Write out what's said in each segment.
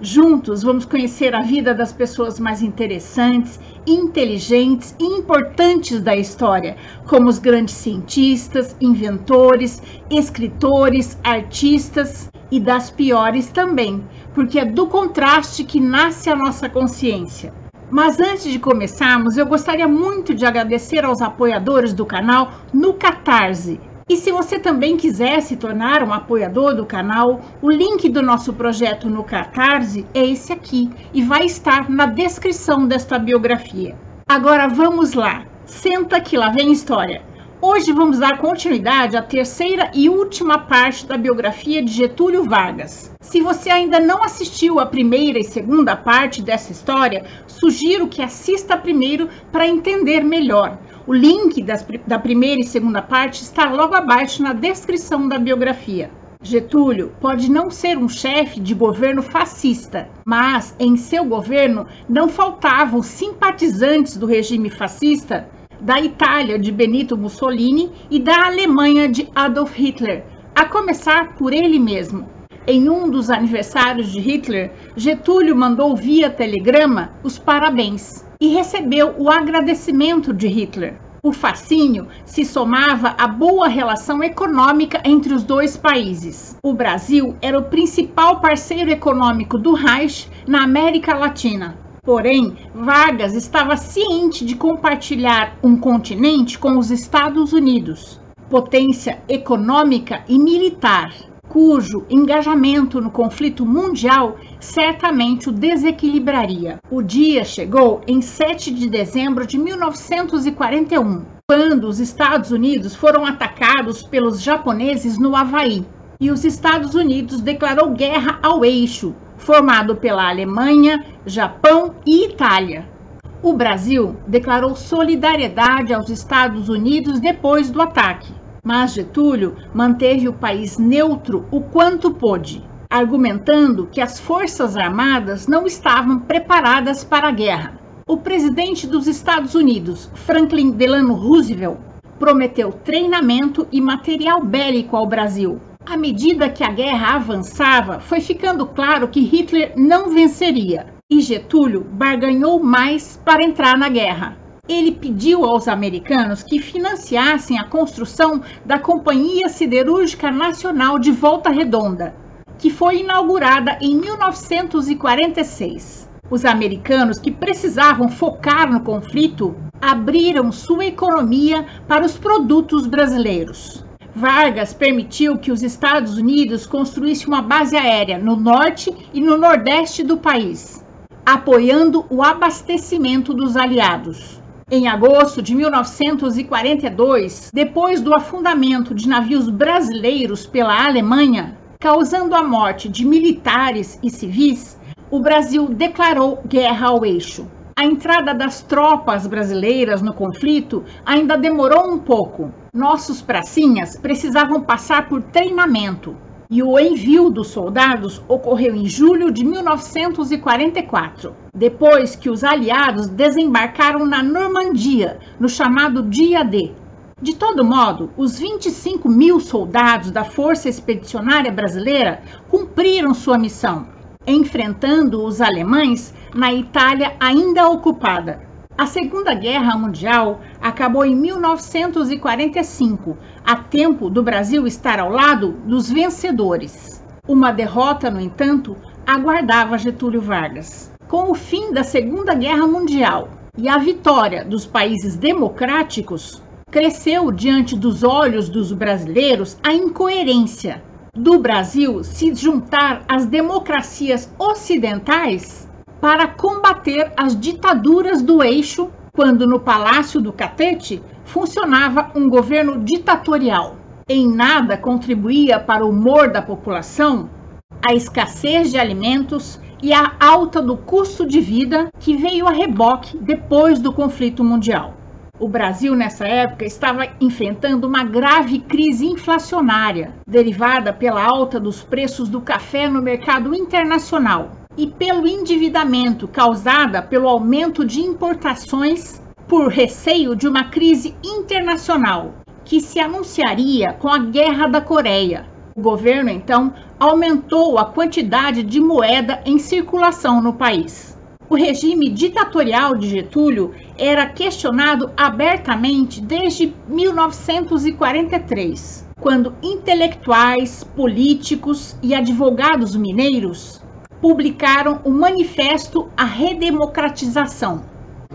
Juntos vamos conhecer a vida das pessoas mais interessantes, inteligentes e importantes da história, como os grandes cientistas, inventores, escritores, artistas e das piores também, porque é do contraste que nasce a nossa consciência. Mas antes de começarmos, eu gostaria muito de agradecer aos apoiadores do canal no Catarse. E se você também quiser se tornar um apoiador do canal, o link do nosso projeto no Catarse é esse aqui e vai estar na descrição desta biografia. Agora vamos lá, senta que lá vem história. Hoje vamos dar continuidade à terceira e última parte da biografia de Getúlio Vargas. Se você ainda não assistiu a primeira e segunda parte dessa história, sugiro que assista primeiro para entender melhor. O link das, da primeira e segunda parte está logo abaixo na descrição da biografia. Getúlio pode não ser um chefe de governo fascista, mas em seu governo não faltavam simpatizantes do regime fascista da Itália de Benito Mussolini e da Alemanha de Adolf Hitler, a começar por ele mesmo. Em um dos aniversários de Hitler, Getúlio mandou via telegrama os parabéns e recebeu o agradecimento de Hitler. O fascínio se somava à boa relação econômica entre os dois países. O Brasil era o principal parceiro econômico do Reich na América Latina. Porém, Vargas estava ciente de compartilhar um continente com os Estados Unidos, potência econômica e militar, cujo engajamento no conflito mundial certamente o desequilibraria. O dia chegou em 7 de dezembro de 1941, quando os Estados Unidos foram atacados pelos japoneses no Havaí. E os Estados Unidos declarou guerra ao eixo, formado pela Alemanha, Japão e Itália. O Brasil declarou solidariedade aos Estados Unidos depois do ataque, mas Getúlio manteve o país neutro o quanto pôde, argumentando que as Forças Armadas não estavam preparadas para a guerra. O presidente dos Estados Unidos, Franklin Delano Roosevelt, prometeu treinamento e material bélico ao Brasil, à medida que a guerra avançava, foi ficando claro que Hitler não venceria e Getúlio barganhou mais para entrar na guerra. Ele pediu aos americanos que financiassem a construção da Companhia Siderúrgica Nacional de Volta Redonda, que foi inaugurada em 1946. Os americanos que precisavam focar no conflito abriram sua economia para os produtos brasileiros. Vargas permitiu que os Estados Unidos construíssem uma base aérea no norte e no nordeste do país, apoiando o abastecimento dos aliados. Em agosto de 1942, depois do afundamento de navios brasileiros pela Alemanha, causando a morte de militares e civis, o Brasil declarou guerra ao eixo. A entrada das tropas brasileiras no conflito ainda demorou um pouco, nossos pracinhas precisavam passar por treinamento e o envio dos soldados ocorreu em julho de 1944, depois que os aliados desembarcaram na Normandia, no chamado Dia D. De todo modo, os 25 mil soldados da Força Expedicionária Brasileira cumpriram sua missão, enfrentando os alemães na Itália ainda ocupada. A Segunda Guerra Mundial acabou em 1945, a tempo do Brasil estar ao lado dos vencedores. Uma derrota, no entanto, aguardava Getúlio Vargas. Com o fim da Segunda Guerra Mundial e a vitória dos países democráticos, cresceu diante dos olhos dos brasileiros a incoerência do Brasil se juntar às democracias ocidentais para combater as ditaduras do eixo, quando no Palácio do Catete funcionava um governo ditatorial. Em nada contribuía para o humor da população a escassez de alimentos e a alta do custo de vida que veio a reboque depois do conflito mundial. O Brasil, nessa época, estava enfrentando uma grave crise inflacionária, derivada pela alta dos preços do café no mercado internacional e pelo endividamento causada pelo aumento de importações por receio de uma crise internacional que se anunciaria com a Guerra da Coreia. O governo então aumentou a quantidade de moeda em circulação no país. O regime ditatorial de Getúlio era questionado abertamente desde 1943, quando intelectuais, políticos e advogados mineiros publicaram o Manifesto à Redemocratização.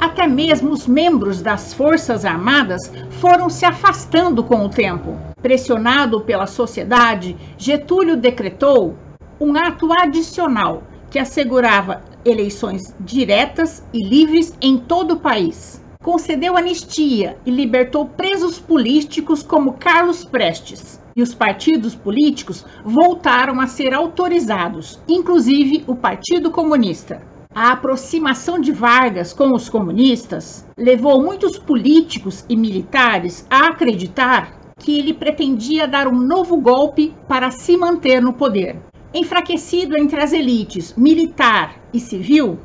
Até mesmo os membros das Forças Armadas foram se afastando com o tempo. Pressionado pela sociedade, Getúlio decretou um ato adicional que assegurava eleições diretas e livres em todo o país. Concedeu anistia e libertou presos políticos como Carlos Prestes. E os partidos políticos voltaram a ser autorizados, inclusive o Partido Comunista. A aproximação de Vargas com os comunistas levou muitos políticos e militares a acreditar que ele pretendia dar um novo golpe para se manter no poder. Enfraquecido entre as elites militar e civil,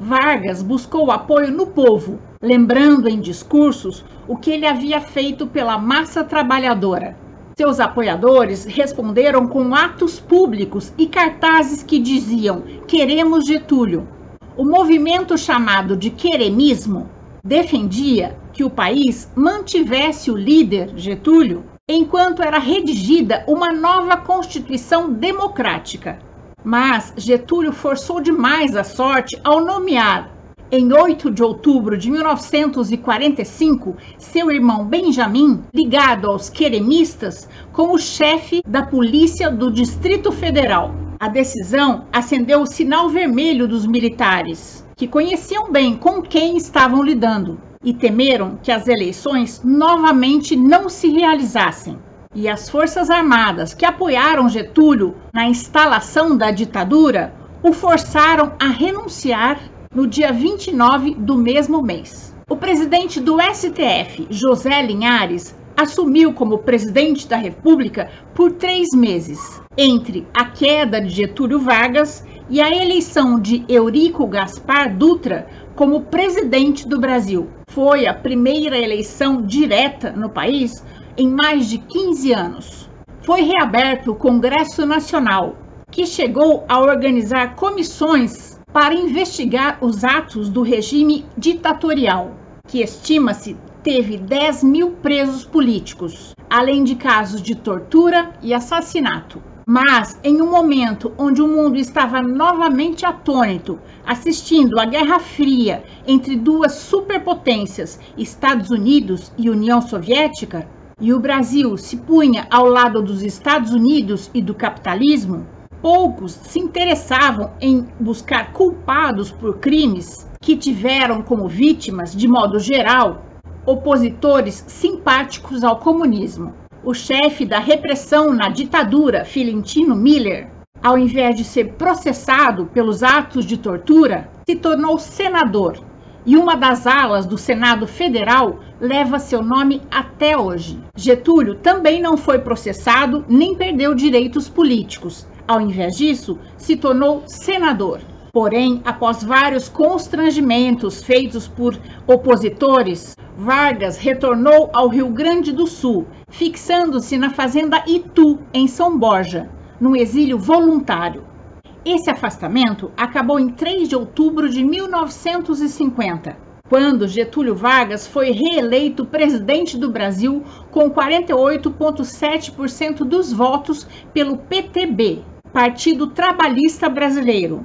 Vargas buscou apoio no povo, lembrando em discursos o que ele havia feito pela massa trabalhadora. Seus apoiadores responderam com atos públicos e cartazes que diziam: Queremos Getúlio. O movimento chamado de queremismo defendia que o país mantivesse o líder Getúlio enquanto era redigida uma nova Constituição democrática. Mas Getúlio forçou demais a sorte ao nomear, em 8 de outubro de 1945, seu irmão Benjamin, ligado aos queremistas, como chefe da Polícia do Distrito Federal. A decisão acendeu o sinal vermelho dos militares, que conheciam bem com quem estavam lidando e temeram que as eleições novamente não se realizassem. E as Forças Armadas que apoiaram Getúlio na instalação da ditadura o forçaram a renunciar no dia 29 do mesmo mês. O presidente do STF, José Linhares, assumiu como presidente da República por três meses, entre a queda de Getúlio Vargas e a eleição de Eurico Gaspar Dutra como presidente do Brasil. Foi a primeira eleição direta no país em mais de 15 anos. Foi reaberto o Congresso Nacional, que chegou a organizar comissões para investigar os atos do regime ditatorial, que estima-se teve 10 mil presos políticos, além de casos de tortura e assassinato. Mas, em um momento onde o mundo estava novamente atônito, assistindo à Guerra Fria entre duas superpotências, Estados Unidos e União Soviética, e o Brasil se punha ao lado dos Estados Unidos e do capitalismo, poucos se interessavam em buscar culpados por crimes que tiveram como vítimas, de modo geral, opositores simpáticos ao comunismo o chefe da repressão na ditadura, Filintino Miller, ao invés de ser processado pelos atos de tortura, se tornou senador. E uma das alas do Senado Federal leva seu nome até hoje. Getúlio também não foi processado nem perdeu direitos políticos. Ao invés disso, se tornou senador. Porém, após vários constrangimentos feitos por opositores, Vargas retornou ao Rio Grande do Sul, fixando-se na fazenda Itu, em São Borja, num exílio voluntário. Esse afastamento acabou em 3 de outubro de 1950, quando Getúlio Vargas foi reeleito presidente do Brasil com 48,7% dos votos pelo PTB, Partido Trabalhista Brasileiro,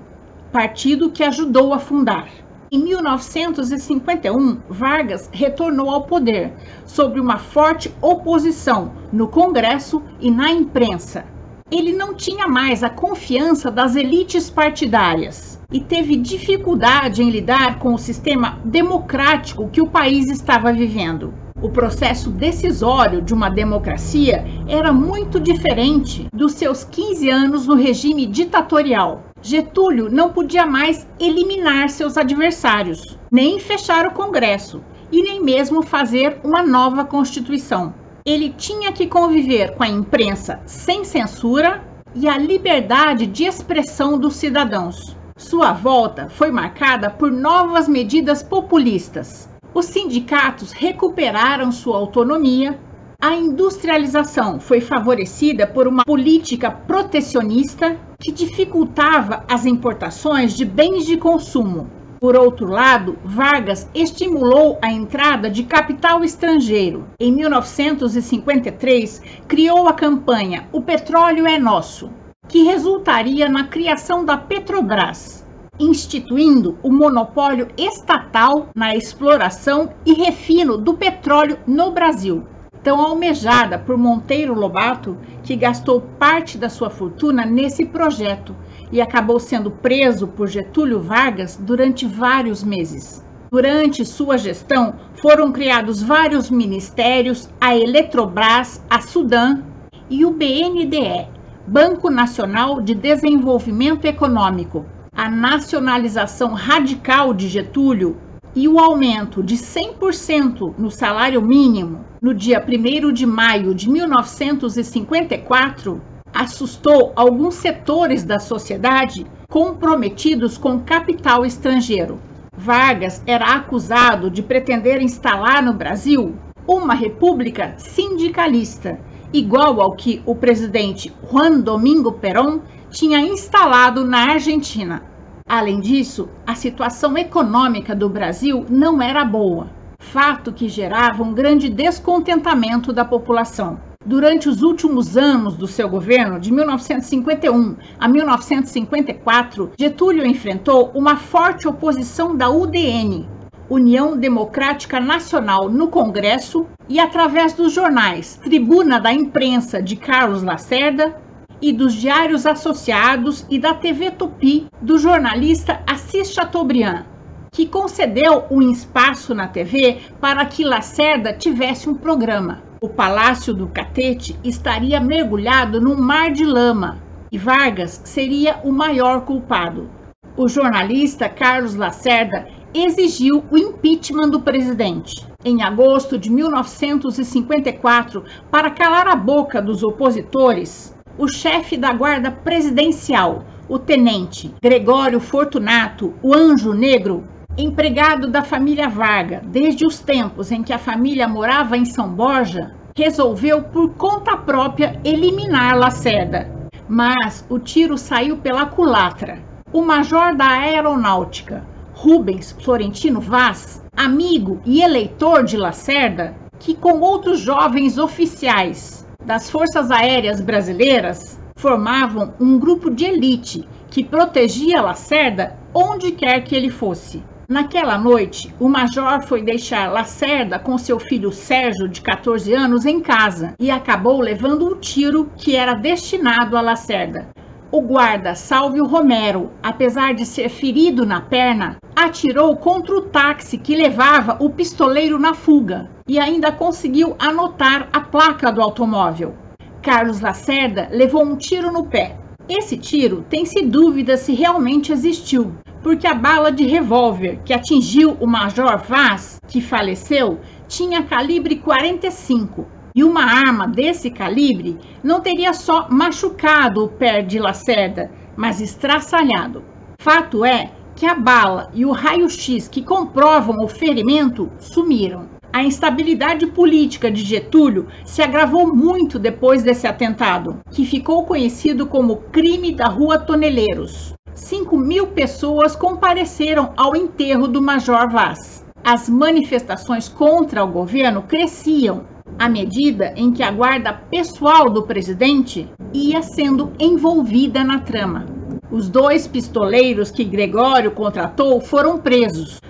partido que ajudou a fundar. Em 1951, Vargas retornou ao poder, sob uma forte oposição no Congresso e na imprensa. Ele não tinha mais a confiança das elites partidárias e teve dificuldade em lidar com o sistema democrático que o país estava vivendo. O processo decisório de uma democracia era muito diferente dos seus 15 anos no regime ditatorial. Getúlio não podia mais eliminar seus adversários, nem fechar o Congresso e nem mesmo fazer uma nova Constituição. Ele tinha que conviver com a imprensa sem censura e a liberdade de expressão dos cidadãos. Sua volta foi marcada por novas medidas populistas. Os sindicatos recuperaram sua autonomia, a industrialização foi favorecida por uma política protecionista que dificultava as importações de bens de consumo. Por outro lado, Vargas estimulou a entrada de capital estrangeiro. Em 1953, criou a campanha O Petróleo é Nosso, que resultaria na criação da Petrobras, instituindo o monopólio estatal na exploração e refino do petróleo no Brasil tão almejada por Monteiro Lobato, que gastou parte da sua fortuna nesse projeto e acabou sendo preso por Getúlio Vargas durante vários meses. Durante sua gestão, foram criados vários ministérios, a Eletrobras, a Sudam e o BNDE, Banco Nacional de Desenvolvimento Econômico. A nacionalização radical de Getúlio e o aumento de 100% no salário mínimo no dia 1 de maio de 1954 assustou alguns setores da sociedade comprometidos com capital estrangeiro. Vargas era acusado de pretender instalar no Brasil uma república sindicalista, igual ao que o presidente Juan Domingo Perón tinha instalado na Argentina. Além disso, a situação econômica do Brasil não era boa, fato que gerava um grande descontentamento da população. Durante os últimos anos do seu governo, de 1951 a 1954, Getúlio enfrentou uma forte oposição da UDN, União Democrática Nacional, no Congresso e através dos jornais Tribuna da Imprensa de Carlos Lacerda e dos diários associados e da TV Tupi do jornalista Assis Chateaubriand, que concedeu um espaço na TV para que Lacerda tivesse um programa. O Palácio do Catete estaria mergulhado num mar de lama e Vargas seria o maior culpado. O jornalista Carlos Lacerda exigiu o impeachment do presidente. Em agosto de 1954, para calar a boca dos opositores, o chefe da Guarda Presidencial, o tenente Gregório Fortunato, o Anjo Negro, empregado da família Varga desde os tempos em que a família morava em São Borja, resolveu por conta própria eliminar Lacerda. Mas o tiro saiu pela culatra. O major da aeronáutica, Rubens Florentino Vaz, amigo e eleitor de Lacerda, que com outros jovens oficiais das Forças Aéreas Brasileiras formavam um grupo de elite que protegia Lacerda onde quer que ele fosse. Naquela noite, o major foi deixar Lacerda com seu filho Sérgio, de 14 anos, em casa e acabou levando um tiro que era destinado a Lacerda. O guarda Salvio Romero, apesar de ser ferido na perna, atirou contra o táxi que levava o pistoleiro na fuga e ainda conseguiu anotar a placa do automóvel. Carlos Lacerda levou um tiro no pé. Esse tiro tem-se dúvida se realmente existiu, porque a bala de revólver que atingiu o Major Vaz, que faleceu, tinha calibre 45 e uma arma desse calibre não teria só machucado o pé de Lacerda, mas estraçalhado. Fato é que a bala e o raio-x que comprovam o ferimento sumiram. A instabilidade política de Getúlio se agravou muito depois desse atentado, que ficou conhecido como crime da Rua Toneleiros. 5 mil pessoas compareceram ao enterro do Major Vaz. As manifestações contra o governo cresciam à medida em que a guarda pessoal do presidente ia sendo envolvida na trama. Os dois pistoleiros que Gregório contratou foram presos,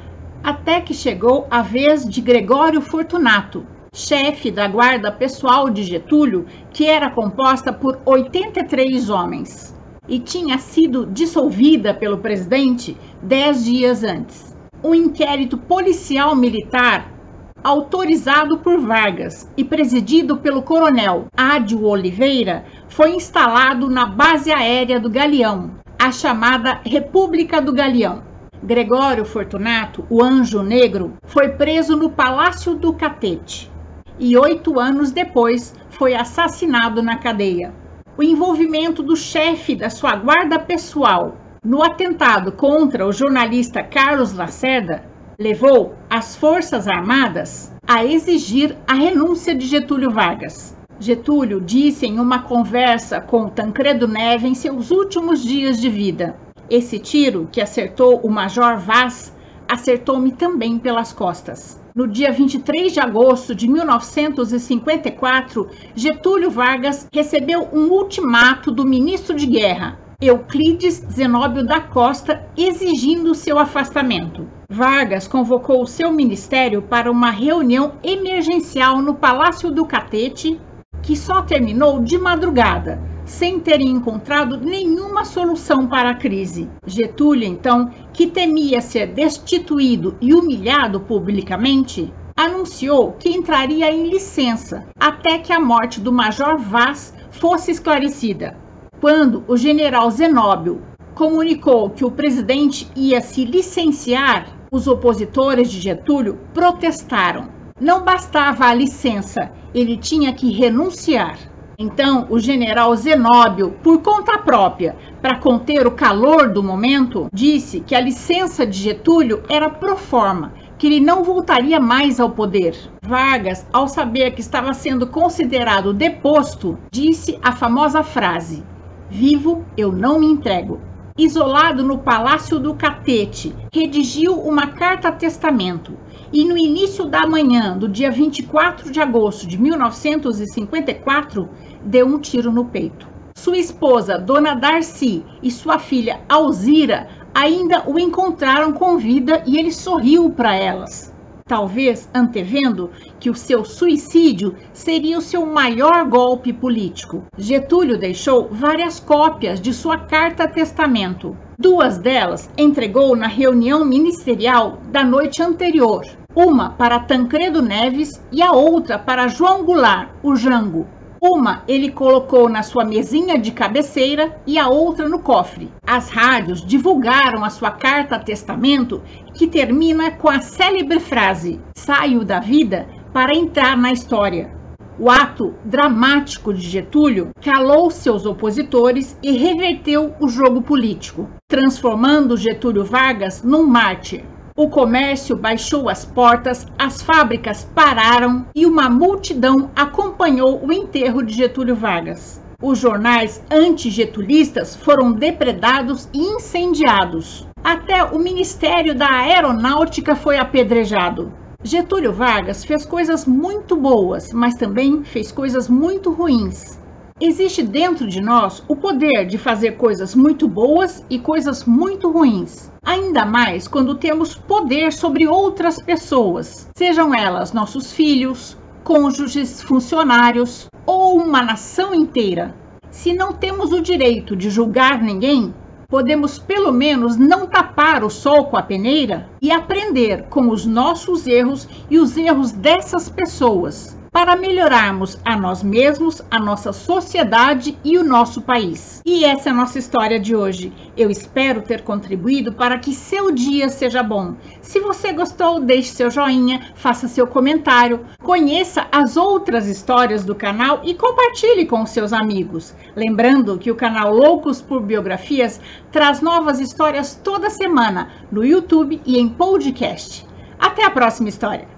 até que chegou a vez de Gregório Fortunato, chefe da guarda pessoal de Getúlio, que era composta por 83 homens e tinha sido dissolvida pelo presidente dez dias antes. Um inquérito policial militar autorizado por Vargas e presidido pelo coronel Ádio Oliveira, foi instalado na base aérea do Galeão, a chamada República do Galeão. Gregório Fortunato, o Anjo Negro, foi preso no Palácio do Catete e oito anos depois foi assassinado na cadeia. O envolvimento do chefe da sua guarda pessoal, no atentado contra o jornalista Carlos Lacerda, levou as Forças Armadas a exigir a renúncia de Getúlio Vargas. Getúlio disse em uma conversa com Tancredo Neves em seus últimos dias de vida: Esse tiro que acertou o Major Vaz acertou-me também pelas costas. No dia 23 de agosto de 1954, Getúlio Vargas recebeu um ultimato do ministro de Guerra, Euclides Zenóbio da Costa, exigindo seu afastamento. Vargas convocou seu ministério para uma reunião emergencial no Palácio do Catete, que só terminou de madrugada, sem terem encontrado nenhuma solução para a crise. Getúlio, então, que temia ser destituído e humilhado publicamente, anunciou que entraria em licença até que a morte do Major Vaz fosse esclarecida. Quando o general Zenóbio comunicou que o presidente ia se licenciar, os opositores de Getúlio protestaram. Não bastava a licença, ele tinha que renunciar. Então, o general Zenóbio, por conta própria, para conter o calor do momento, disse que a licença de Getúlio era pro forma, que ele não voltaria mais ao poder. Vargas, ao saber que estava sendo considerado deposto, disse a famosa frase: Vivo, eu não me entrego. Isolado no Palácio do Catete, redigiu uma carta-testamento e no início da manhã do dia 24 de agosto de 1954 deu um tiro no peito. Sua esposa, Dona Darcy, e sua filha Alzira ainda o encontraram com vida e ele sorriu para elas talvez antevendo que o seu suicídio seria o seu maior golpe político. Getúlio deixou várias cópias de sua carta-testamento. Duas delas entregou na reunião ministerial da noite anterior, uma para Tancredo Neves e a outra para João Goulart, o Jango, uma ele colocou na sua mesinha de cabeceira e a outra no cofre. As rádios divulgaram a sua carta testamento, que termina com a célebre frase: Saio da vida para entrar na história. O ato dramático de Getúlio calou seus opositores e reverteu o jogo político, transformando Getúlio Vargas num mártir. O comércio baixou as portas, as fábricas pararam e uma multidão acompanhou o enterro de Getúlio Vargas. Os jornais antigetulistas foram depredados e incendiados. Até o Ministério da Aeronáutica foi apedrejado. Getúlio Vargas fez coisas muito boas, mas também fez coisas muito ruins. Existe dentro de nós o poder de fazer coisas muito boas e coisas muito ruins. Ainda mais quando temos poder sobre outras pessoas, sejam elas nossos filhos, cônjuges, funcionários ou uma nação inteira. Se não temos o direito de julgar ninguém, podemos pelo menos não tapar o sol com a peneira e aprender com os nossos erros e os erros dessas pessoas para melhorarmos a nós mesmos, a nossa sociedade e o nosso país. E essa é a nossa história de hoje. Eu espero ter contribuído para que seu dia seja bom. Se você gostou, deixe seu joinha, faça seu comentário, conheça as outras histórias do canal e compartilhe com seus amigos. Lembrando que o canal Loucos por Biografias traz novas histórias toda semana no YouTube e em podcast. Até a próxima história!